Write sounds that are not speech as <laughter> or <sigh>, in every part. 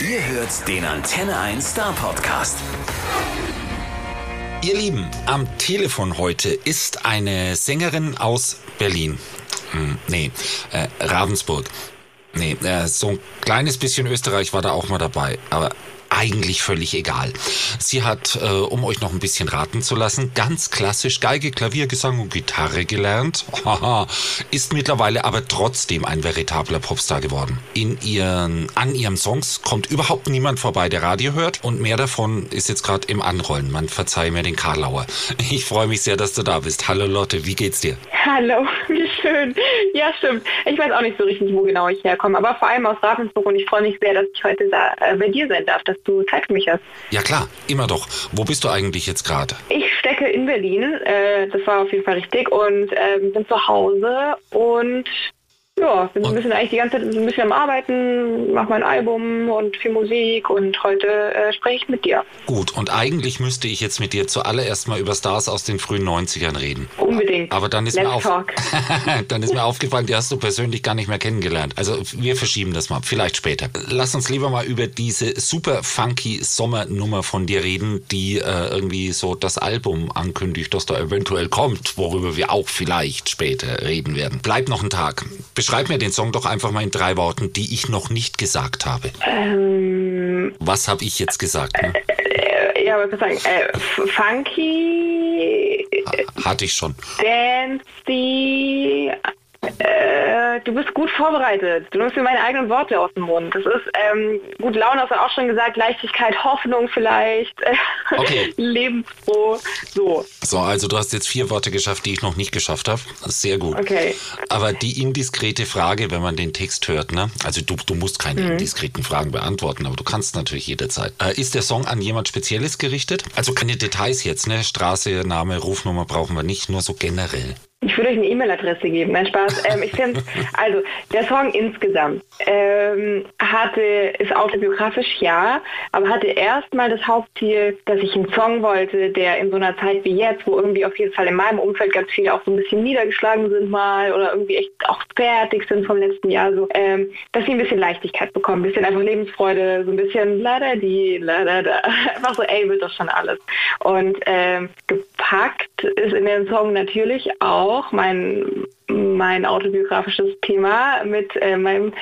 Ihr hört den Antenne 1 Star Podcast. Ihr Lieben, am Telefon heute ist eine Sängerin aus Berlin. Hm, nee, äh, Ravensburg. Nee, äh, so ein kleines bisschen Österreich war da auch mal dabei. Aber eigentlich völlig egal. Sie hat, äh, um euch noch ein bisschen raten zu lassen, ganz klassisch Geige, Klavier, Gesang und Gitarre gelernt. Haha, <laughs> ist mittlerweile aber trotzdem ein veritabler Popstar geworden. In ihren, an ihren Songs kommt überhaupt niemand vorbei, der Radio hört und mehr davon ist jetzt gerade im Anrollen. Man verzeihe mir den Karlauer. <laughs> Ich freue mich sehr, dass du da bist. Hallo Lotte, wie geht's dir? Hallo, <laughs> wie schön. Ja, stimmt. Ich weiß auch nicht so richtig, wo genau ich herkomme, aber vor allem aus Ravensburg und ich freue mich sehr, dass ich heute da äh, bei dir sein darf, dass du Zeit für mich hast. Ja klar, immer doch. Wo bist du eigentlich jetzt gerade? Ich stecke in Berlin, äh, das war auf jeden Fall richtig und ähm, bin zu Hause und ja, bin ein bisschen eigentlich die ganze Zeit ein bisschen am Arbeiten, mache mein Album und viel Musik und heute äh, spreche ich mit dir. Gut, und eigentlich müsste ich jetzt mit dir zuallererst mal über Stars aus den frühen 90ern reden. Unbedingt. Aber dann ist, Let's mir, auf <laughs> dann ist mir aufgefallen, die hast du persönlich gar nicht mehr kennengelernt. Also wir verschieben das mal, vielleicht später. Lass uns lieber mal über diese super funky Sommernummer von dir reden, die äh, irgendwie so das Album ankündigt, das da eventuell kommt, worüber wir auch vielleicht später reden werden. Bleib noch einen Tag. Beschreib mir den Song doch einfach mal in drei Worten, die ich noch nicht gesagt habe. Ähm, Was habe ich jetzt gesagt? Ne? äh, ja, was soll ich sagen? Äh, funky, Hatte ich schon. Dancy. Du bist gut vorbereitet. Du nimmst mir meine eigenen Worte aus dem Mund. Das ist ähm, gut Laune, hast du auch schon gesagt, Leichtigkeit, Hoffnung vielleicht, <laughs> Okay. lebensfroh. So, So, also du hast jetzt vier Worte geschafft, die ich noch nicht geschafft habe. Sehr gut. okay. Aber die indiskrete Frage, wenn man den Text hört, ne? Also du, du musst keine indiskreten Fragen beantworten, aber du kannst natürlich jederzeit. Äh, ist der Song an jemand Spezielles gerichtet? Also keine Details jetzt, ne? Straße, Name, Rufnummer brauchen wir nicht, nur so generell. Ich würde euch eine E-Mail-Adresse geben. Nein, Spaß. Ähm, ich finde, also der Song insgesamt ähm, hatte, ist autobiografisch, ja, aber hatte erstmal das Hauptziel, dass ich einen Song wollte, der in so einer Zeit wie jetzt, wo irgendwie auf jeden Fall in meinem Umfeld ganz viele auch so ein bisschen niedergeschlagen sind mal oder irgendwie echt auch fertig sind vom letzten Jahr, so, ähm, dass sie ein bisschen Leichtigkeit bekommen, ein bisschen einfach Lebensfreude, so ein bisschen da die, la da. <laughs> Einfach so, ey, wird das schon alles. Und ähm, gepackt ist in den Song natürlich auch mein, mein autobiografisches Thema mit äh, meinem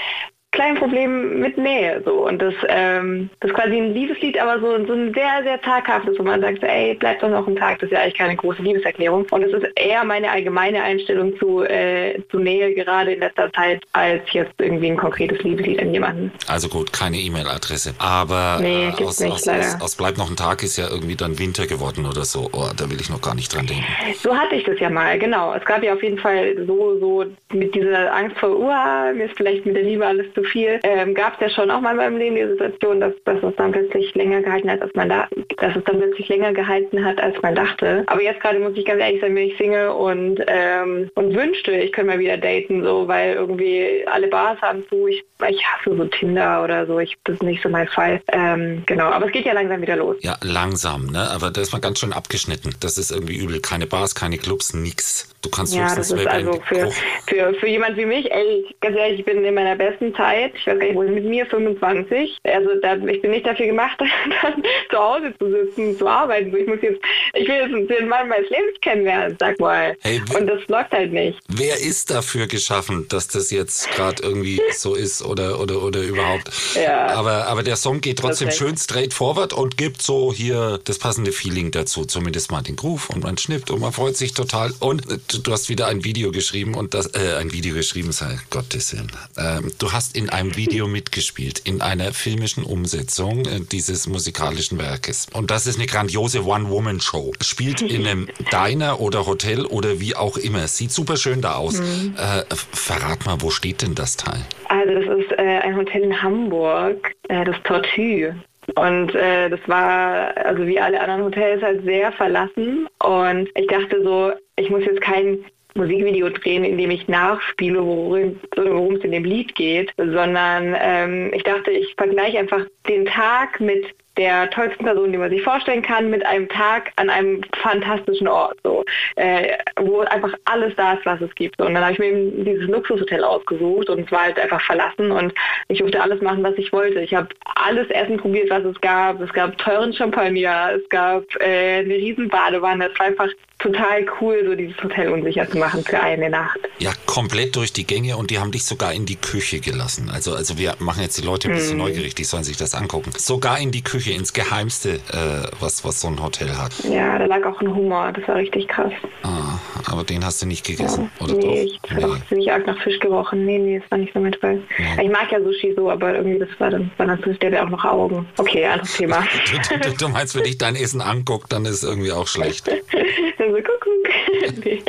kleinen Problem mit Nähe. So. Und das, ähm, das ist quasi ein Liebeslied, aber so, so ein sehr, sehr taghaftes, wo man sagt, ey, bleib doch noch ein Tag. Das ist ja eigentlich keine große Liebeserklärung. Und es ist eher meine allgemeine Einstellung zu, äh, zu Nähe gerade in letzter Zeit, als jetzt irgendwie ein konkretes Liebeslied an jemanden. Also gut, keine E-Mail-Adresse. Aber Nee, äh, aus, nicht, aus, aus, aus Bleib noch ein Tag ist ja irgendwie dann Winter geworden oder so. Oh, da will ich noch gar nicht dran denken. So hatte ich das ja mal, genau. Es gab ja auf jeden Fall so, so mit dieser Angst vor, uah, mir ist vielleicht mit der Liebe alles zu viel, ähm, gab es ja schon auch mal in meinem Leben die Situation, dass, dass es dann plötzlich länger gehalten hat, als man da, dass es dann plötzlich länger gehalten hat, als man dachte. Aber jetzt gerade muss ich ganz ehrlich sein, bin ich Single und, ähm, und wünschte, ich könnte mal wieder daten, so, weil irgendwie alle Bars haben zu. Ich, ich hasse so Tinder oder so. Ich, das ist nicht so mein Fall. Ähm, genau, aber es geht ja langsam wieder los. Ja, langsam, ne? Aber da ist man ganz schön abgeschnitten. Das ist irgendwie übel. Keine Bars, keine Clubs, nix. Du kannst Ja, das ist also für, für, für jemand wie mich, ey, ganz ehrlich, ich bin in meiner besten Zeit, ich weiß gar nicht, wo mit mir 25. Also da, ich bin nicht dafür gemacht, <laughs> dann zu Hause zu sitzen, zu arbeiten. Ich muss jetzt, ich will jetzt den Mann meines Lebens kennenlernen, sag mal. Hey, Und das läuft halt nicht. Wer ist dafür geschaffen, dass das jetzt gerade irgendwie so ist oder, oder, oder überhaupt? Ja. Aber, aber der Song geht trotzdem schön straight forward und gibt so hier das passende Feeling dazu. Zumindest mal den Groove und man schnippt und man freut sich total. Und äh, du- du hast wieder ein Video geschrieben und das, äh, ein Video geschrieben, sei Gottes Willen. Ähm, du hast in einem Video mitgespielt, in einer filmischen Umsetzung äh, dieses musikalischen Werkes. Und das ist eine grandiose One-Woman-Show. Spielt in einem Diner oder Hotel oder wie auch immer. Sieht super schön da aus. Äh, verrat mal, wo steht denn das Teil? Also das ist äh, ein Hotel in Hamburg, äh, das Tortue. Und äh, das war, also wie alle anderen Hotels, halt sehr verlassen. Und ich dachte so, ich muss jetzt kein Musikvideo drehen, in dem ich nachspiele, worum es in dem Lied geht, sondern ähm, ich dachte, ich vergleiche einfach den Tag mit der tollsten Personen, die man sich vorstellen kann, mit einem Tag an einem fantastischen Ort, so, äh, wo einfach alles da ist, was es gibt. Und dann habe ich mir eben dieses Luxushotel ausgesucht und es war halt einfach verlassen und ich durfte alles machen, was ich wollte. Ich habe alles Essen probiert, was es gab. Es gab teuren Champagner, es gab äh, eine riesen Badewanne. Es war einfach total cool, so dieses Hotel unsicher zu machen für eine Nacht. Ja, komplett durch die Gänge und die haben dich sogar in die Küche gelassen. Also, also wir machen jetzt die Leute ein bisschen mm. neugierig, die sollen sich das angucken. Sogar in die Küche, ins Geheimste, äh, was, was so ein Hotel hat. Ja, da lag auch ein Humor, das war richtig krass. Ah, aber den hast du nicht gegessen, ja. oder nee, doch? Ich nee. auch ziemlich arg nach Fisch gerochen. Nee, nee, das war nicht so mit bei. Ja. Ich mag ja Sushi so, aber irgendwie das war dann, war dann der wäre auch noch Augen. Okay, anderes Thema. <laughs> du, du, du meinst, wenn dich dein Essen anguckt, dann ist es irgendwie auch schlecht. <laughs> also, Kuckuck. <laughs> nee.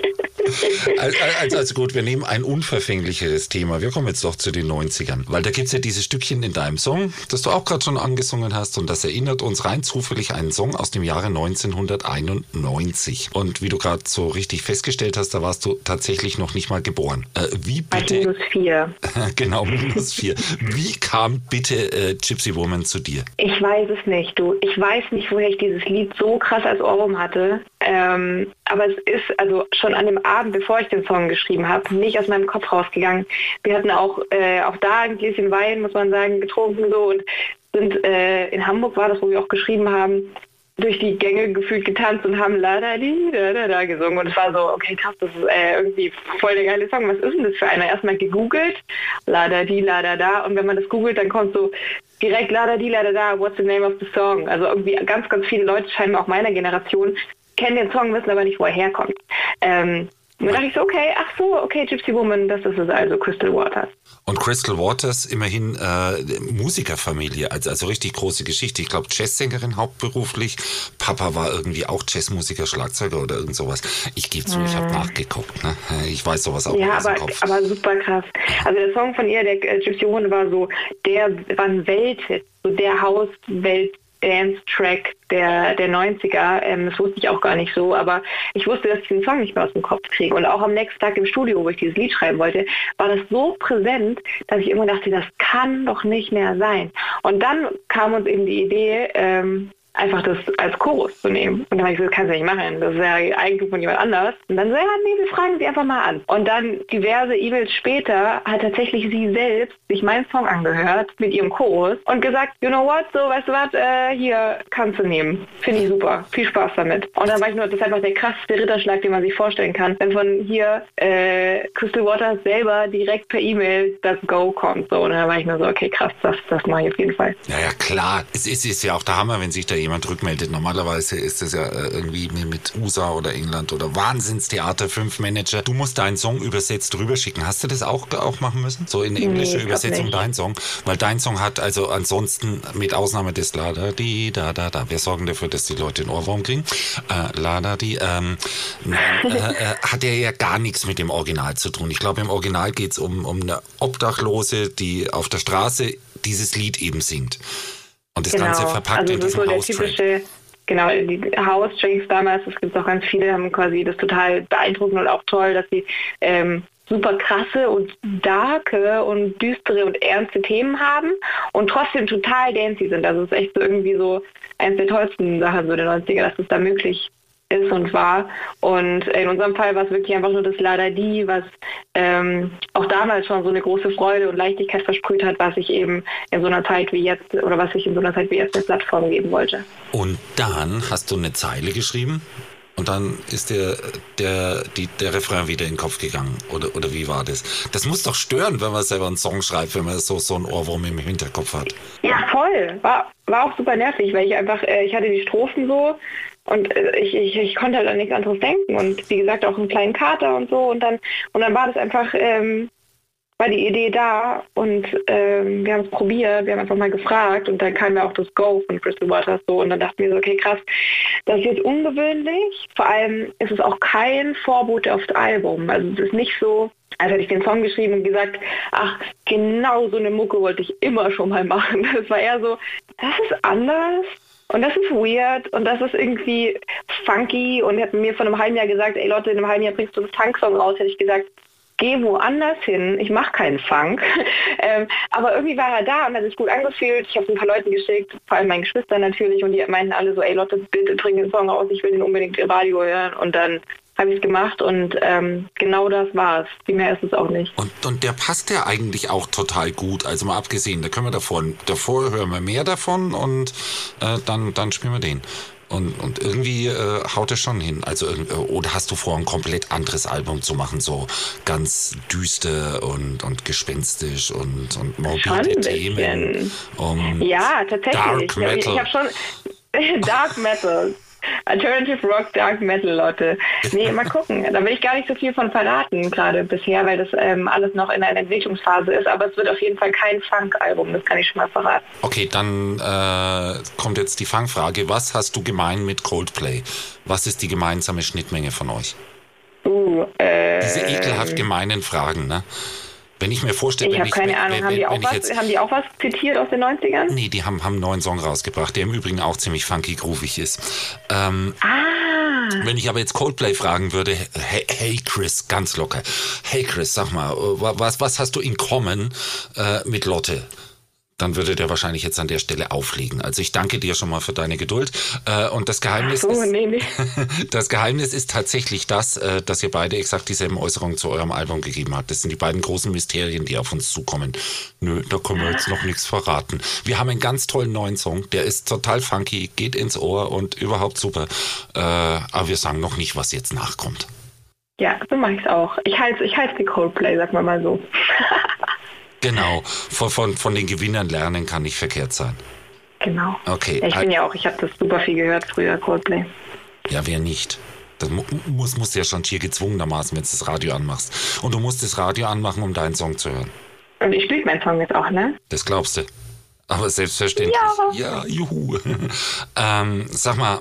Also, also, gut, wir nehmen ein unverfänglicheres Thema. Wir kommen jetzt doch zu den 90ern. Weil da gibt es ja dieses Stückchen in deinem Song, das du auch gerade schon angesungen hast. Und das erinnert uns rein zufällig einen Song aus dem Jahre 1991. Und wie du gerade so richtig festgestellt hast, da warst du tatsächlich noch nicht mal geboren. Äh, wie bitte? Minus vier. genau, minus vier. Wie kam bitte äh, Gypsy Woman zu dir? Ich weiß es nicht, du. Ich weiß nicht, woher ich dieses Lied so krass als Ohrwurm hatte. Ähm, aber es ist also schon an dem Abend, bevor ich den Song geschrieben habe, nicht aus meinem Kopf rausgegangen. Wir hatten auch, äh, auch da ein Gläschen Wein, muss man sagen, getrunken so und sind äh, in Hamburg war das, wo wir auch geschrieben haben, durch die Gänge gefühlt getanzt und haben la da da da da gesungen und es war so, okay krass, das ist äh, irgendwie voll der geile Song. Was ist denn das für einer? Erstmal gegoogelt, la da di la da da und wenn man das googelt, dann kommt so direkt la da di la da da, what's the name of the song? Also irgendwie ganz, ganz viele Leute scheinbar auch meiner Generation kennen den Song, wissen aber nicht, wo er herkommt. Ähm, und dann dachte ich so, okay, ach so, okay, Gypsy Woman, das ist es also, Crystal Waters. Und Crystal Waters, immerhin äh, Musikerfamilie, also, also richtig große Geschichte. Ich glaube, Jazzsängerin hauptberuflich. Papa war irgendwie auch Jazzmusiker, Schlagzeuger oder irgend sowas. Ich gebe zu, hm. ich habe nachgeguckt. Ne? Ich weiß sowas auch Ja, aber, aber super krass. Also der Song von ihr, der äh, Gypsy Woman, war so, der war ein Welthit, so der Hauswelt Dance-Track der, der 90er. Ähm, das wusste ich auch gar nicht so, aber ich wusste, dass ich den Song nicht mehr aus dem Kopf kriege. Und auch am nächsten Tag im Studio, wo ich dieses Lied schreiben wollte, war das so präsent, dass ich immer dachte, das kann doch nicht mehr sein. Und dann kam uns eben die Idee, ähm, einfach das als Chorus zu nehmen. Und dann habe ich gesagt, kannst du nicht machen, das ist ja Eigentum von jemand anders. Und dann so, ja, nee, wir fragen sie einfach mal an. Und dann diverse E-Mails später hat tatsächlich sie selbst sich meinen Song angehört mit ihrem Chorus und gesagt, you know what, so, weißt du was, äh, hier kannst du nehmen. Finde ich super. Viel Spaß damit. Und dann war ich nur, das ist einfach der krasseste Ritterschlag, den man sich vorstellen kann. Wenn von hier äh, Crystal Waters selber direkt per E-Mail das Go kommt. So, und dann war ich nur so, okay, krass, das, das mache ich auf jeden Fall. Naja, klar. Es ist, ist ja auch der Hammer, wenn sich da jemand rückmeldet. Normalerweise ist es ja äh, irgendwie mit USA oder England oder Wahnsinnstheater, fünf Manager. Du musst deinen Song übersetzt rüberschicken. Hast du das auch, auch machen müssen? So in englische nee, Übersetzung dein Song? Weil dein Song hat also ansonsten mit Ausnahme des La da di da da da. Wir sorgen dafür, dass die Leute den Ohrwurm kriegen. Äh, La da di. Ähm, nein, äh, äh, hat er ja gar nichts mit dem Original zu tun. Ich glaube, im Original geht es um, um eine Obdachlose, die auf der Straße dieses Lied eben singt. Und das genau. Ganze verpackt also in diesem so House-Track. Genau, die House-Tracks damals, das gibt es auch ganz viele, haben quasi das total beeindruckend und auch toll, dass sie ähm, super krasse und darke und düstere und ernste Themen haben und trotzdem total dancy sind. Also es ist echt so irgendwie so eines der tollsten Sachen so der 90er, dass es da möglich ist und war. Und in unserem Fall war es wirklich einfach nur das Lada Die, was ähm, auch damals schon so eine große Freude und Leichtigkeit versprüht hat, was ich eben in so einer Zeit wie jetzt oder was ich in so einer Zeit wie jetzt eine Plattform geben wollte. Und dann hast du eine Zeile geschrieben und dann ist der, der, die, der Refrain wieder in den Kopf gegangen. Oder, oder wie war das? Das muss doch stören, wenn man selber einen Song schreibt, wenn man so, so einen Ohrwurm im Hinterkopf hat. Ja, voll. War, war auch super nervig, weil ich einfach, äh, ich hatte die Strophen so und äh, ich, ich, ich konnte halt an nichts anderes denken. Und wie gesagt, auch einen kleinen Kater und so. Und dann, und dann war das einfach, ähm, war die Idee da und ähm, wir haben es probiert, wir haben einfach mal gefragt und dann kam ja auch das Go von Crystal Waters so und dann dachten wir so, okay krass, das ist jetzt ungewöhnlich, vor allem ist es auch kein Vorbote auf das Album, also es ist nicht so, als hätte ich den Song geschrieben und gesagt, ach, genau so eine Mucke wollte ich immer schon mal machen. <laughs> Das war eher so, das ist anders, und das ist weird und das ist irgendwie funky und hat mir vor einem halben Jahr gesagt, ey Leute, in einem halben Jahr bringst du das Tanksong raus, hätte ich gesagt, gehe woanders hin, ich mache keinen Funk. <laughs> ähm, aber irgendwie war er da und hat sich gut angefühlt. Ich habe ein paar Leuten geschickt, vor allem meinen Geschwistern natürlich, und die meinten alle so, ey Lotte, bitte bring den Song raus, ich will den unbedingt im Radio hören. Und dann habe ich es gemacht und ähm, genau das war es. Viel mehr ist es auch nicht. Und, und der passt ja eigentlich auch total gut. Also mal abgesehen, da können wir davon, davor hören wir mehr davon und äh, dann, dann spielen wir den. Und, und irgendwie äh, haut es schon hin. Also, äh, oder hast du vor, ein komplett anderes Album zu machen, so ganz düster und, und gespenstisch und, und morbide Themen? Um ja, tatsächlich. Dark Metal. Ich, ich habe schon <laughs> Dark Metal. Alternative Rock, Dark Metal, Leute. Nee, mal <laughs> gucken. Da will ich gar nicht so viel von verraten, gerade bisher, weil das ähm, alles noch in einer Entwicklungsphase ist. Aber es wird auf jeden Fall kein Funk-Album, das kann ich schon mal verraten. Okay, dann äh, kommt jetzt die Fangfrage. Was hast du gemein mit Coldplay? Was ist die gemeinsame Schnittmenge von euch? Uh, äh, Diese ekelhaft gemeinen Fragen, ne? Wenn ich mir vorstelle, ich habe keine Ahnung, wenn, haben, die auch was, jetzt, haben die auch was zitiert aus den 90ern? Nee, die haben, haben einen neuen Song rausgebracht, der im Übrigen auch ziemlich funky groovig ist. Ähm, ah. Wenn ich aber jetzt Coldplay fragen würde, hey, hey, Chris, ganz locker, hey Chris, sag mal, was, was hast du in Common äh, mit Lotte? Dann würde der wahrscheinlich jetzt an der Stelle auflegen. Also ich danke dir schon mal für deine Geduld. Äh, und das Geheimnis, so, ist, nee, nee. <laughs> das Geheimnis ist tatsächlich das, äh, dass ihr beide exakt dieselben Äußerungen zu eurem Album gegeben habt. Das sind die beiden großen Mysterien, die auf uns zukommen. Nö, da können wir jetzt noch nichts verraten. Wir haben einen ganz tollen neuen Song, der ist total funky, geht ins Ohr und überhaupt super. Äh, aber wir sagen noch nicht, was jetzt nachkommt. Ja, so mache ich es auch. Ich halte ich halte die Coldplay, sag mal mal so. <laughs> Genau, von, von, von den Gewinnern lernen kann nicht verkehrt sein. Genau. Okay. Ja, ich bin ja auch, ich habe das super viel gehört früher, Coldplay. Ja, wer nicht? Das muss, musst ja schon hier gezwungenermaßen, wenn du das Radio anmachst. Und du musst das Radio anmachen, um deinen Song zu hören. Und ich spiele meinen Song jetzt auch, ne? Das glaubst du. Aber selbstverständlich. Ja, ja juhu. <laughs> ähm, sag mal,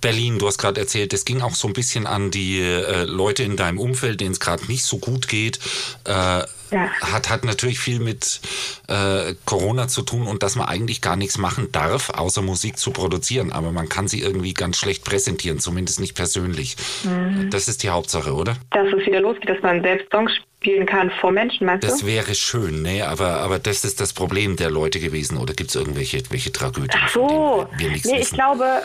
Berlin, du hast gerade erzählt, es ging auch so ein bisschen an die äh, Leute in deinem Umfeld, denen es gerade nicht so gut geht. Äh, ja. hat, hat natürlich viel mit äh, Corona zu tun und dass man eigentlich gar nichts machen darf, außer Musik zu produzieren. Aber man kann sie irgendwie ganz schlecht präsentieren, zumindest nicht persönlich. Mhm. Das ist die Hauptsache, oder? Dass es wieder losgeht, dass man selbst Songs spielen kann vor Menschen, meinst das du? Das wäre schön, ne? aber, aber das ist das Problem der Leute gewesen. Oder gibt es irgendwelche welche Tragödien, Ach so. wir nee, wissen? Ich glaube,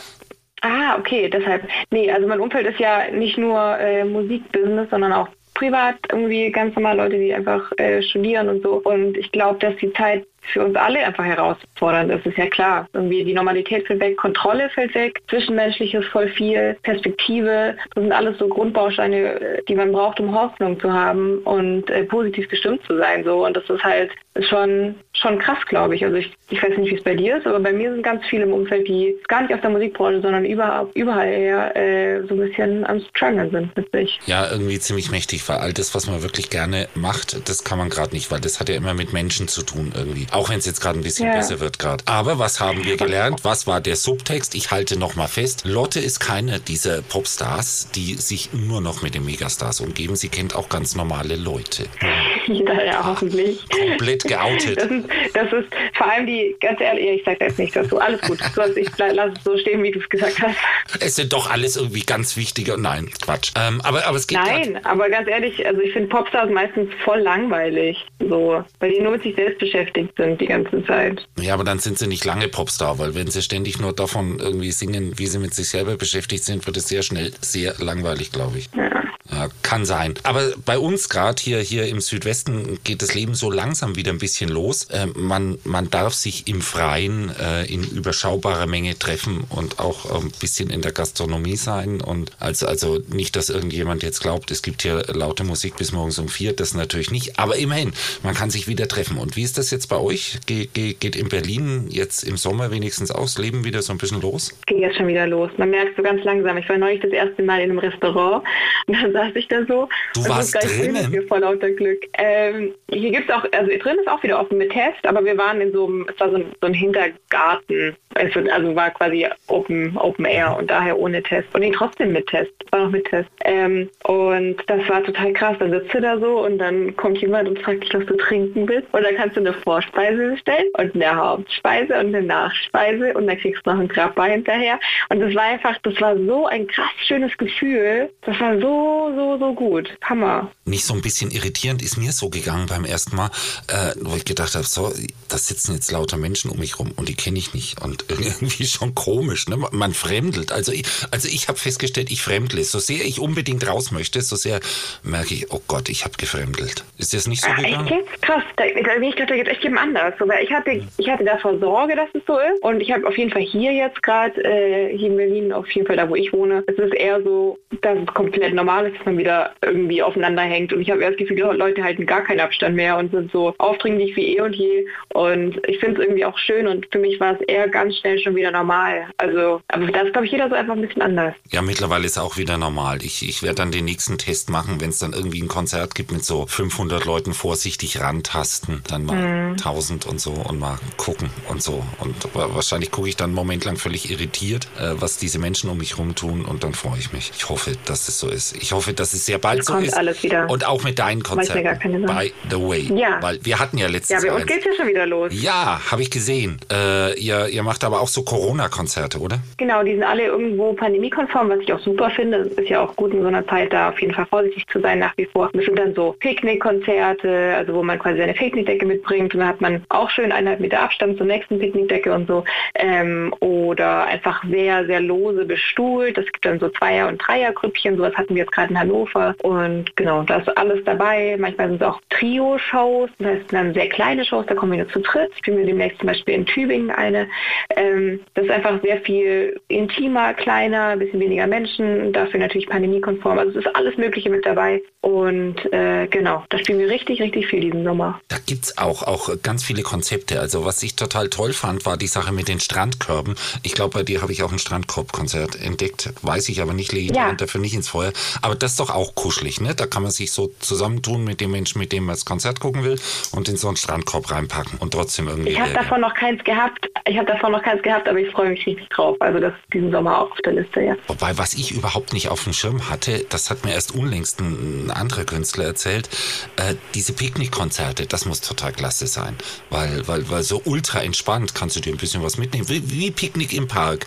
Ah, okay, deshalb. Nee, also mein Umfeld ist ja nicht nur äh, Musikbusiness, sondern auch privat irgendwie ganz normal Leute, die einfach äh, studieren und so. Und ich glaube, dass die Zeit für uns alle einfach herausfordernd ist, ist ja klar. Irgendwie die Normalität fällt weg, Kontrolle fällt weg, Zwischenmenschliches voll viel, Perspektive. Das sind alles so Grundbausteine, die man braucht, um Hoffnung zu haben und äh, positiv gestimmt zu sein. So. Und das ist halt schon, schon krass, glaube ich. Also ich, ich weiß nicht, wie es bei dir ist, aber bei mir sind ganz viele im Umfeld, die gar nicht aus der Musikbranche, sondern überall, überall eher äh, so ein bisschen am Struggle sind mit sich. Ja, irgendwie ziemlich mächtig, weil all das, was man wirklich gerne macht, das kann man gerade nicht, weil das hat ja immer mit Menschen zu tun irgendwie. Auch wenn es jetzt gerade ein bisschen ja. besser wird gerade. Aber was haben wir gelernt? Was war der Subtext? Ich halte nochmal fest. Lotte ist keine dieser Popstars, die sich nur noch mit den Megastars umgeben. Sie kennt auch ganz normale Leute. <laughs> Ja, ja, hoffentlich. Komplett geoutet. Das ist, das ist vor allem die, ganz ehrlich, ich sage jetzt nicht dazu. Alles gut. ich lasse es so stehen, wie du es gesagt hast. Es sind doch alles irgendwie ganz wichtige. Nein, Quatsch. Ähm, aber, aber es geht Nein, grad. aber ganz ehrlich, also ich finde Popstars meistens voll langweilig. So, weil die nur mit sich selbst beschäftigt sind die ganze Zeit. Ja, aber dann sind sie nicht lange Popstar, weil wenn sie ständig nur davon irgendwie singen, wie sie mit sich selber beschäftigt sind, wird es sehr schnell sehr langweilig, glaube ich. Ja. Ja, kann sein. Aber bei uns gerade hier, hier im Südwesten geht das Leben so langsam wieder ein bisschen los. Äh, man, man darf sich im Freien äh, in überschaubarer Menge treffen und auch ein bisschen in der Gastronomie sein. Und also, also nicht, dass irgendjemand jetzt glaubt, es gibt hier laute Musik bis morgens um vier. Das natürlich nicht. Aber immerhin, man kann sich wieder treffen. Und wie ist das jetzt bei euch? Ge ge geht in Berlin jetzt im Sommer wenigstens das Leben wieder so ein bisschen los? Geht jetzt schon wieder los. Man merkt so ganz langsam. Ich war neulich das erste Mal in einem Restaurant und <laughs> dann saß ich da so. Du warst drinnen? Hier vor lauter Glück. Ähm, hier gibt es auch, also drin ist auch wieder offen mit Test, aber wir waren in so einem, es war so ein, so ein Hintergarten. Es wird, also war quasi Open, Open Air und daher ohne Test. Und nee, trotzdem mit Test. War noch mit Test. Ähm, und das war total krass. Dann sitzt du da so und dann kommt jemand und fragt dich, was du trinken willst. Und dann kannst du eine Vorspeise bestellen und eine Hauptspeise und eine Nachspeise und dann kriegst du noch ein Grappa hinterher. Und das war einfach, das war so ein krass schönes Gefühl. Das war so so, so, so gut. Hammer. Nicht so ein bisschen irritierend ist mir so gegangen beim ersten Mal, äh, wo ich gedacht habe, so, da sitzen jetzt lauter Menschen um mich rum und die kenne ich nicht. Und <laughs> irgendwie schon komisch, ne? Man fremdelt. Also ich, also ich habe festgestellt, ich fremdle. So sehr ich unbedingt raus möchte, so sehr merke ich, oh Gott, ich habe gefremdelt. Ist das nicht so Ah, gegangen? echt jetzt? Krass. Da, da, ich dachte, da geht echt jedem anders. So, weil ich hatte, ich hatte davor Sorge, dass es so ist. Und ich habe auf jeden Fall hier jetzt gerade, äh, hier in Berlin, auf jeden Fall da, wo ich wohne, es ist eher so, dass es komplett normal ist, dass man wieder irgendwie aufeinander hängt. Und ich habe eher das Gefühl, die Leute halten gar keinen Abstand mehr und sind so aufdringlich wie eh und je. Und ich finde es irgendwie auch schön. Und für mich war es eher ganz schnell schon wieder normal. Also, aber da ist, glaube ich, jeder so einfach ein bisschen anders. Ja, mittlerweile ist auch wieder normal. Ich, ich werde dann den nächsten Test machen, wenn es dann irgendwie ein Konzert gibt mit so 500 Leuten vorsichtig rantasten, dann mal Mhm. 1000 und so und mal gucken und so. Und wa- wahrscheinlich gucke ich dann einen Moment lang völlig irritiert, äh, was diese Menschen um mich rum tun und dann freue ich mich. Ich hoffe, dass es so ist. Ich hoffe, dass es sehr bald so Kommt ist. alles wieder. Und auch mit deinen mir gar Konzerten. keine By the way. Ja. Weil wir hatten ja letztes Ja, bei Jahr uns geht's ja schon wieder los. Ja, habe ich gesehen. Äh, ihr, ihr macht aber auch so Corona-Konzerte, oder? Genau, die sind alle irgendwo pandemiekonform, was ich auch super finde. Es ist ja auch gut in so einer Zeit da auf jeden Fall vorsichtig zu sein nach wie vor. Es sind dann so Picknickkonzerte, also wo man quasi seine Picknickdecke mitbringt und dann hat man auch schön eineinhalb Meter Abstand zur nächsten Picknickdecke und so. Ähm, oder einfach sehr, sehr lose bestuhlt. Es gibt dann so Zweier- und Dreiergrüppchen, sowas hatten wir jetzt gerade in Hannover. Und genau, da ist alles dabei. Manchmal sind es auch Trio-Shows, das heißt dann sehr kleine Shows, da kommen wir nur zu dritt. Spielen wir demnächst zum Beispiel in Tübingen eine. Ähm, das ist einfach sehr viel intimer, kleiner, ein bisschen weniger Menschen, dafür natürlich pandemiekonform. Also es ist alles Mögliche mit dabei. Und äh, genau, da spielen wir richtig, richtig viel diesen Sommer. Da gibt's auch, auch ganz viele Konzepte. Also was ich total toll fand, war die Sache mit den Strandkörben. Ich glaube, bei dir habe ich auch ein Strandkorbkonzert entdeckt. Weiß ich aber nicht, lege ich Ja. dafür nicht ins Feuer. Aber das ist doch auch kuschelig, ne? Da kann man sich so zusammentun mit dem Menschen, mit dem man das Konzert gucken will und in so einen Strandkorb reinpacken und trotzdem irgendwie. Ich habe davon noch keins gehabt. Ich habe davon noch keins gehabt, aber ich freue mich richtig drauf. Also das ist diesen Sommer auch auf der Liste, ja. Wobei, was ich überhaupt nicht auf dem Schirm hatte, das hat mir erst unlängst ein, ein anderer Künstler erzählt, äh, diese Picknickkonzerte, das muss total klasse sein. Weil, weil, weil so ultra entspannt kannst du dir ein bisschen was mitnehmen. Wie, wie Picknick im Park.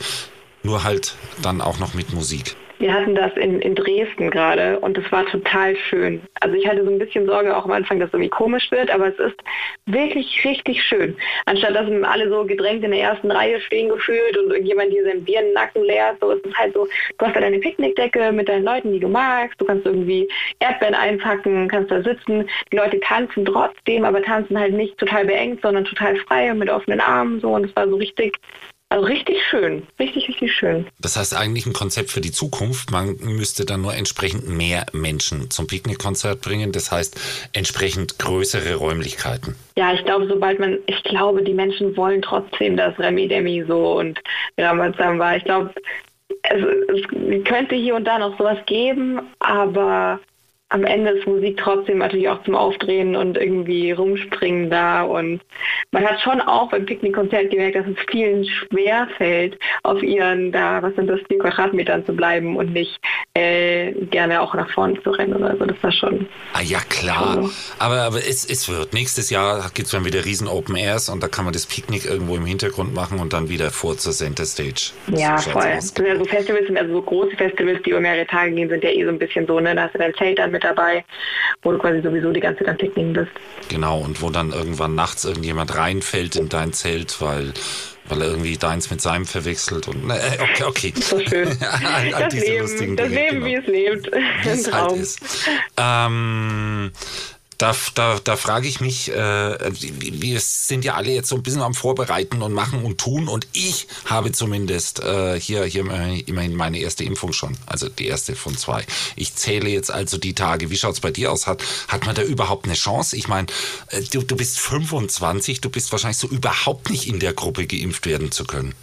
Nur halt dann auch noch mit Musik. Wir hatten das in, in Dresden gerade und es war total schön. Also ich hatte so ein bisschen Sorge auch am Anfang, dass es irgendwie komisch wird, aber es ist wirklich richtig schön. Anstatt dass alle so gedrängt in der ersten Reihe stehen gefühlt und irgendjemand dir sein Bier Nacken leert, so ist es halt so, du hast da deine Picknickdecke mit deinen Leuten, die du magst, du kannst irgendwie Erdbeeren einpacken, kannst da sitzen, die Leute tanzen trotzdem, aber tanzen halt nicht total beengt, sondern total frei und mit offenen Armen so und es war so richtig, also richtig schön, richtig, richtig schön. Das heißt eigentlich ein Konzept für die Zukunft. Man müsste dann nur entsprechend mehr Menschen zum Picknickkonzert bringen. Das heißt entsprechend größere Räumlichkeiten. Ja, ich glaube, sobald man, ich glaube, die Menschen wollen trotzdem das Remi Demi so und Ramazan war. Ich glaube, es, es könnte hier und da noch sowas geben, aber am Ende ist Musik trotzdem natürlich auch zum Aufdrehen und irgendwie rumspringen da und man hat schon auch beim Picknickkonzert gemerkt, dass es vielen schwer fällt, auf ihren da, was sind das, vier Quadratmetern zu bleiben und nicht äh, gerne auch nach vorne zu rennen oder so. Das war schon Ah ja, klar. Schon. Aber, aber es, es wird. Nächstes Jahr gibt's dann wieder riesen Open Airs und da kann man das Picknick irgendwo im Hintergrund machen und dann wieder vor zur Center Stage. Ja, So voll. aus. Das sind ja so Festivals, sind also so große Festivals, die über mehrere Tage gehen, sind ja eh so ein bisschen so, ne? Da hast du dein Zelt dann mit dabei, wo du quasi sowieso die ganze Zeit am Picknicken bist. Genau, und wo dann irgendwann nachts irgendjemand reinfällt in dein Zelt, weil, weil er irgendwie deins mit seinem verwechselt. Und, äh, okay, okay. So schön. <laughs> all, all Das diese Leben, lustigen das Dinge, Leben genau. wie es lebt. wie es halt ist. Ähm, da, da, da frage ich mich, äh, wir sind ja alle jetzt so ein bisschen am Vorbereiten und machen und tun und ich habe zumindest äh, hier, hier immerhin meine erste Impfung schon, also die erste von zwei. Ich zähle jetzt also die Tage. Wie schaut's bei dir aus? Hat, hat man da überhaupt eine Chance? Ich meine, äh, du, du bist 25, du bist wahrscheinlich so überhaupt nicht in der Gruppe geimpft werden zu können.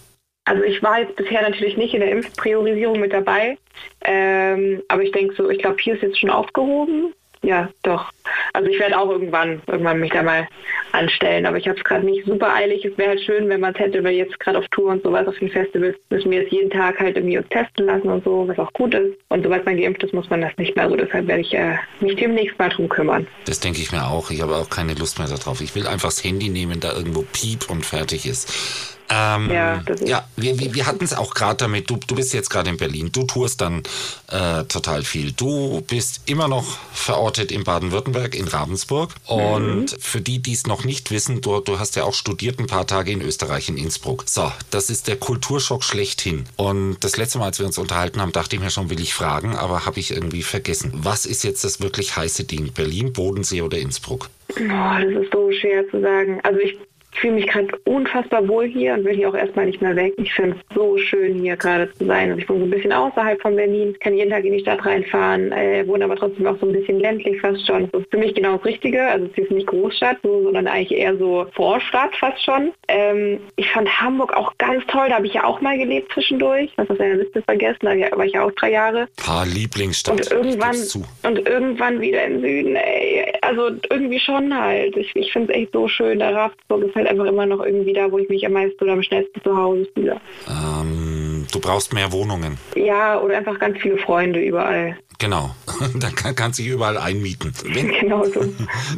Also ich war jetzt bisher natürlich nicht in der Impfpriorisierung mit dabei, ähm, aber ich denke so, ich glaube, hier ist jetzt schon aufgehoben. Ja, doch. Also ich werde auch irgendwann, irgendwann mich da mal anstellen, aber ich habe es gerade nicht super eilig. Es wäre halt schön, wenn man es hätte, weil jetzt gerade auf Tour und sowas, auf den Festivals müssen wir jetzt jeden Tag halt irgendwie uns testen lassen und so, was auch gut ist. Und sobald man geimpft ist, muss man das nicht mehr. So deshalb werde ich äh, mich demnächst mal drum kümmern. Das denke ich mir auch. Ich habe auch keine Lust mehr darauf. Ich will einfach das Handy nehmen, da irgendwo piep und fertig ist. Ähm, ja, ja, wir, wir, wir hatten es auch gerade damit. Du, du bist jetzt gerade in Berlin. Du tourst dann äh, total viel. Du bist immer noch verortet in Baden-Württemberg, in Ravensburg. Und mhm. für die, die es noch nicht wissen, du, du hast ja auch studiert ein paar Tage in Österreich, in Innsbruck. So, das ist der Kulturschock schlechthin. Und das letzte Mal, als wir uns unterhalten haben, dachte ich mir schon, will ich fragen, aber habe ich irgendwie vergessen. Was ist jetzt das wirklich heiße Ding? Berlin, Bodensee oder Innsbruck? Oh, das ist so schwer zu sagen. Also ich ich fühle mich gerade unfassbar wohl hier und will hier auch erstmal nicht mehr weg. Ich finde es so schön, hier gerade zu sein. Also ich wohne so ein bisschen außerhalb von Berlin, kann jeden Tag in die Stadt reinfahren, äh, wohne aber trotzdem auch so ein bisschen ländlich fast schon. Das ist für mich genau das Richtige. Also es ist nicht Großstadt, so, sondern eigentlich eher so Vorstadt fast schon. Ähm, ich fand Hamburg auch ganz toll. Da habe ich ja auch mal gelebt zwischendurch. Das ist eine Liste vergessen. Da war ich ja auch drei Jahre. Paar Lieblingsstadt. Und irgendwann, und irgendwann wieder im Süden. Ey. Also irgendwie schon halt. Ich, ich finde es echt so schön. Der Ravensburg ist halt halt einfach immer noch irgendwie da, wo ich mich am meisten oder am schnellsten zu Hause fühle. Ähm, du brauchst mehr Wohnungen. Ja, oder einfach ganz viele Freunde überall. Genau, <laughs> dann kann, kannst du dich überall einmieten. Wenn, <laughs> genau so. <laughs>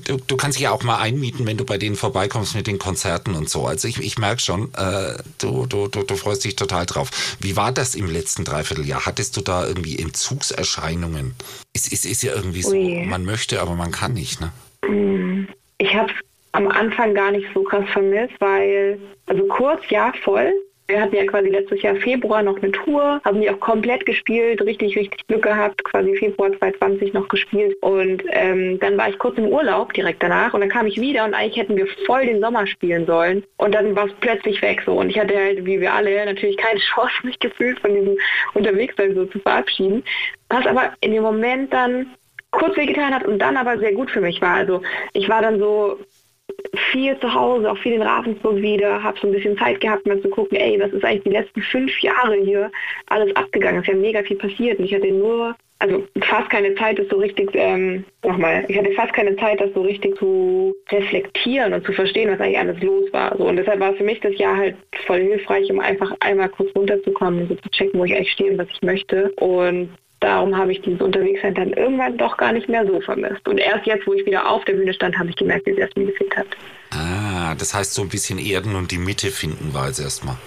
Du, du, kannst dich ja auch mal einmieten, wenn du bei denen vorbeikommst mit den Konzerten und so. Also ich, ich merke schon, äh, du, du, du, du freust dich total drauf. Wie war das im letzten Dreivierteljahr? Hattest du da irgendwie Entzugserscheinungen? Es ist, ist, ja irgendwie so, Ui. man möchte, aber man kann nicht, ne? Mm, ich habe am Anfang gar nicht so krass vermisst, weil, also kurz, ja, voll. Wir hatten ja quasi letztes Jahr Februar noch eine Tour, haben die auch komplett gespielt, richtig, richtig Glück gehabt, quasi Februar 2020 noch gespielt. Und ähm, dann war ich kurz im Urlaub direkt danach und dann kam ich wieder und eigentlich hätten wir voll den Sommer spielen sollen. Und dann war es plötzlich weg so. Und ich hatte halt, wie wir alle, natürlich keine <laughs> Chance, mich gefühlt von diesem Unterwegssein so zu verabschieden. Was aber in dem Moment dann kurz wehgetan hat und dann aber sehr gut für mich war. Also ich war dann so viel zu Hause, auch viel in Ravensburg wieder, habe so ein bisschen Zeit gehabt, mal zu gucken, ey, was ist eigentlich die letzten fünf Jahre hier alles abgegangen? Es ist ja mega viel passiert und ich hatte nur, also fast keine Zeit, das so richtig, ähm, nochmal, ich hatte fast keine Zeit, das so richtig zu reflektieren und zu verstehen, was eigentlich alles los war. So, und deshalb war für mich das Jahr halt voll hilfreich, um einfach einmal kurz runterzukommen und so zu checken, wo ich eigentlich stehe und was ich möchte. Und darum habe ich dieses Unterwegssein dann irgendwann doch gar nicht mehr so vermisst. Und erst jetzt, wo ich wieder auf der Bühne stand, habe ich gemerkt, wie sehr es mir gefehlt hat. Ah, das heißt so ein bisschen erden und die Mitte finden war es erstmal.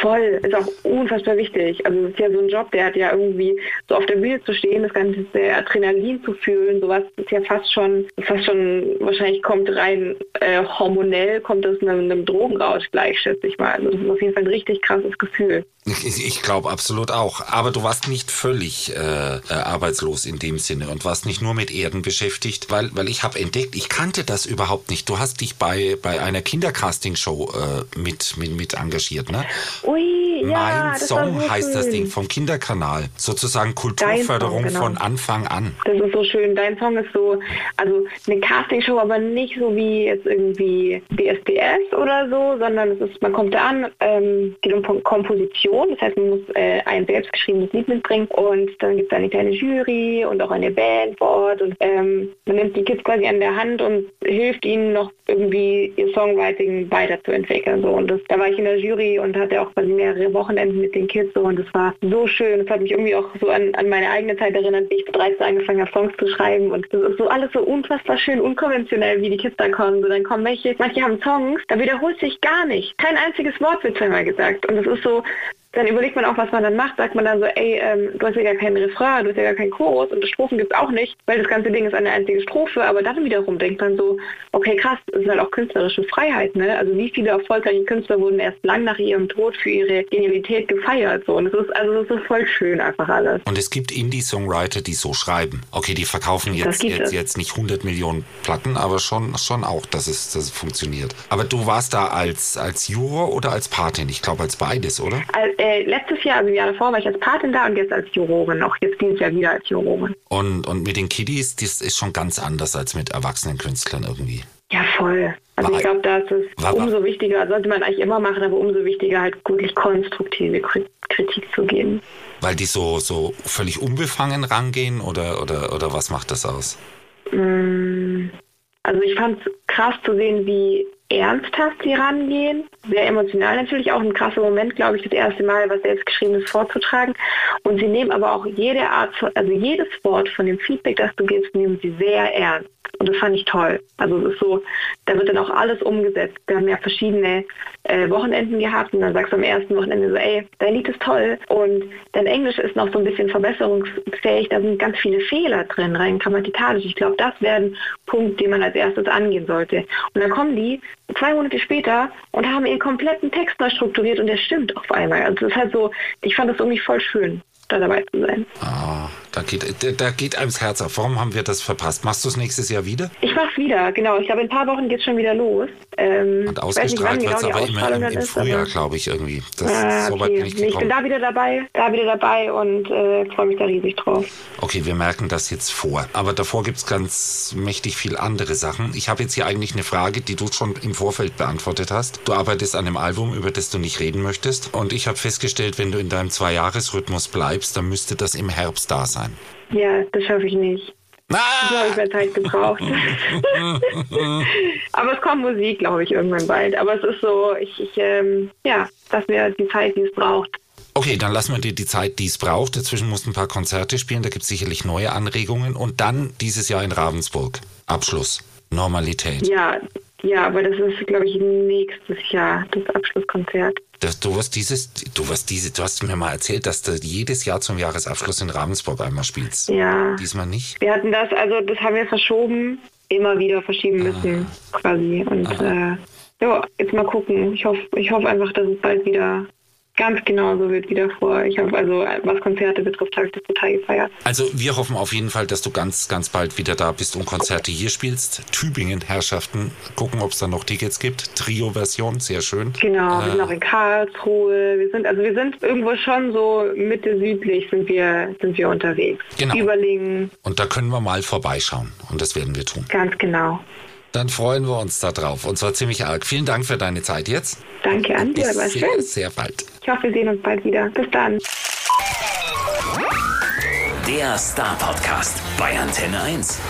Voll, ist auch unfassbar wichtig. Also es ist ja so ein Job, der hat ja irgendwie so auf der Bühne zu stehen, das ganze Adrenalin zu fühlen, sowas ist ja fast schon, fast schon wahrscheinlich kommt rein äh, hormonell, kommt das einem, einem Drogenrausch gleich, schätze ich mal. Also das ist auf jeden Fall ein richtig krasses Gefühl. Ich, ich glaube absolut auch. Aber du warst nicht völlig äh, äh, arbeitslos in dem Sinne und warst nicht nur mit Erden beschäftigt, weil, weil ich habe entdeckt, ich kannte das überhaupt nicht. Du hast dich bei, bei einer Kindercasting-Show äh, mit, mit, mit engagiert, ne? Ui, ja, Mein Song so heißt das Ding vom Kinderkanal. Sozusagen Kulturförderung Song, genau. von Anfang an. Das ist so schön. Dein Song ist so, also eine Castingshow, aber nicht so wie jetzt irgendwie DSDS oder so, sondern es ist, man kommt da an, ähm, geht um Komposition. Das heißt, man muss äh, ein selbstgeschriebenes Lied mitbringen und dann gibt es eine kleine Jury und auch eine Band vor Ort und ähm, man nimmt die Kids quasi an der Hand und hilft ihnen noch irgendwie ihr Songwriting weiterzuentwickeln. So. Und das, da war ich in der Jury und hatte auch quasi mehrere Wochenenden mit den Kids so und das war so schön. Das hat mich irgendwie auch so an, an meine eigene Zeit erinnert, wie ich mit 13 angefangen habe, Songs zu schreiben und das ist so alles so unfassbar schön, unkonventionell, wie die Kids da kommen. So, dann kommen welche, manche haben Songs, da wiederholt sich gar nicht. Kein einziges Wort wird zweimal gesagt. Und das ist so, dann überlegt man auch, was man dann macht. Sagt man dann so, ey, ähm, du hast ja gar keinen Refrain, du hast ja gar keinen Chorus und Strophen gibt es auch nicht, weil das ganze Ding ist eine einzige Strophe. Aber dann wiederum denkt man so, okay, krass, das ist halt auch künstlerische Freiheit. Ne? Also wie viele erfolgreiche Künstler wurden erst lang nach ihrem Tod für ihre Genialität gefeiert. So. Und das ist, also das ist voll schön einfach alles. Und es gibt Indie-Songwriter, die so schreiben. Okay, die verkaufen jetzt, jetzt, jetzt nicht 100 Millionen Platten, aber schon, schon auch, dass es, dass es funktioniert. Aber du warst da als, als Juror oder als Patin? Ich glaube als beides, oder? Als, äh, letztes Jahr, also im Jahr davor, war ich als Patin da und jetzt als Jurorin, auch jetzt dieses Jahr wieder als Jurorin. Und, und mit den Kiddies, das ist schon ganz anders als mit erwachsenen Künstlern irgendwie. Ja, voll. Also war, ich glaube, da ist es war, umso wichtiger, sollte man eigentlich immer machen, aber umso wichtiger, halt wirklich konstruktive Kritik zu geben. Weil die so, so völlig unbefangen rangehen oder, oder, oder was macht das aus? Mm, also ich fand es krass zu sehen, wie ernsthaft sie rangehen. Sehr emotional natürlich, auch ein krasser Moment, glaube ich, das erste Mal was Selbstgeschriebenes vorzutragen. Und sie nehmen aber auch jede Art, also jedes Wort von dem Feedback, das du gibst, nehmen sie sehr ernst. Und das fand ich toll. Also es ist so, da wird dann auch alles umgesetzt. Wir haben ja verschiedene äh, Wochenenden gehabt und dann sagst du am ersten Wochenende so, ey, dein Lied ist toll. Und dein Englisch ist noch so ein bisschen verbesserungsfähig. Da sind ganz viele Fehler drin, rein grammatikalisch. Ich glaube, das wäre ein Punkt, den man als erstes angehen sollte. Und dann kommen die zwei Monate später und haben ihren kompletten Text neu strukturiert und der stimmt auf einmal. Also es ist halt so, ich fand das irgendwie voll schön da dabei zu sein. Ah, da geht, da geht einem das Herz auf. Warum haben wir das verpasst? Machst du es nächstes Jahr wieder? Ich mach's wieder, genau. Ich glaube, in ein paar Wochen geht es schon wieder los. Ähm, Und ausgestrahlt wird es genau aber immer im, im Frühjahr, glaube ich, irgendwie. Das, ah, okay. so weit bin ich, ich bin da wieder dabei, da wieder dabei und äh, freue mich da riesig drauf. Okay, wir merken das jetzt vor. Aber davor gibt es ganz mächtig viel andere Sachen. Ich habe jetzt hier eigentlich eine Frage, die du schon im Vorfeld beantwortet hast. Du arbeitest an einem Album, über das du nicht reden möchtest. Und ich habe festgestellt, wenn du in deinem Zwei-Jahres-Rhythmus bleibst, dann müsste das im Herbst da sein. Ja, das schaffe ich nicht. Ah! Ich habe mehr Zeit gebraucht. <laughs> Aber es kommt Musik, glaube ich, irgendwann bald. Aber es ist so, ich, ich ähm, ja, lass mir die Zeit, die es braucht. Okay, dann lassen wir dir die Zeit, die es braucht. Dazwischen musst du ein paar Konzerte spielen, da gibt es sicherlich neue Anregungen. Und dann dieses Jahr in Ravensburg. Abschluss. Normalität. Ja, ja, aber das ist, glaube ich, nächstes Jahr, das Abschlusskonzert. Du wirst dieses, du wirst diese, du hast mir mal erzählt, dass du jedes Jahr zum Jahresabschluss in Ravensburg einmal spielst. Ja. Diesmal nicht? Wir hatten das, also das haben wir verschoben, immer wieder verschieben müssen, ah. quasi. Und ah. äh, ja, jetzt mal gucken. Ich hoffe, ich hoffe einfach, dass es bald wieder ganz genauso wird wie davor. Ich habe also, was Konzerte betrifft, habe ich das total gefeiert. Also wir hoffen auf jeden Fall, dass du ganz, ganz bald wieder da bist und Konzerte hier spielst. Tübingen Herrschaften, gucken, ob es da noch Tickets gibt. Trio-Version, sehr schön. Genau, äh, wir sind auch in Karlsruhe. Wir sind, also wir sind irgendwo schon so Mitte südlich sind wir, sind wir unterwegs. Genau. Überlingen. Und da können wir mal vorbeischauen. Und das werden wir tun. Ganz genau. Dann freuen wir uns darauf. Und zwar ziemlich arg. Vielen Dank für deine Zeit jetzt. Danke an dir, war sehr, schön. Sehr bald. Ich hoffe, wir sehen uns bald wieder. Bis dann. Der Star Podcast bei Antenne 1.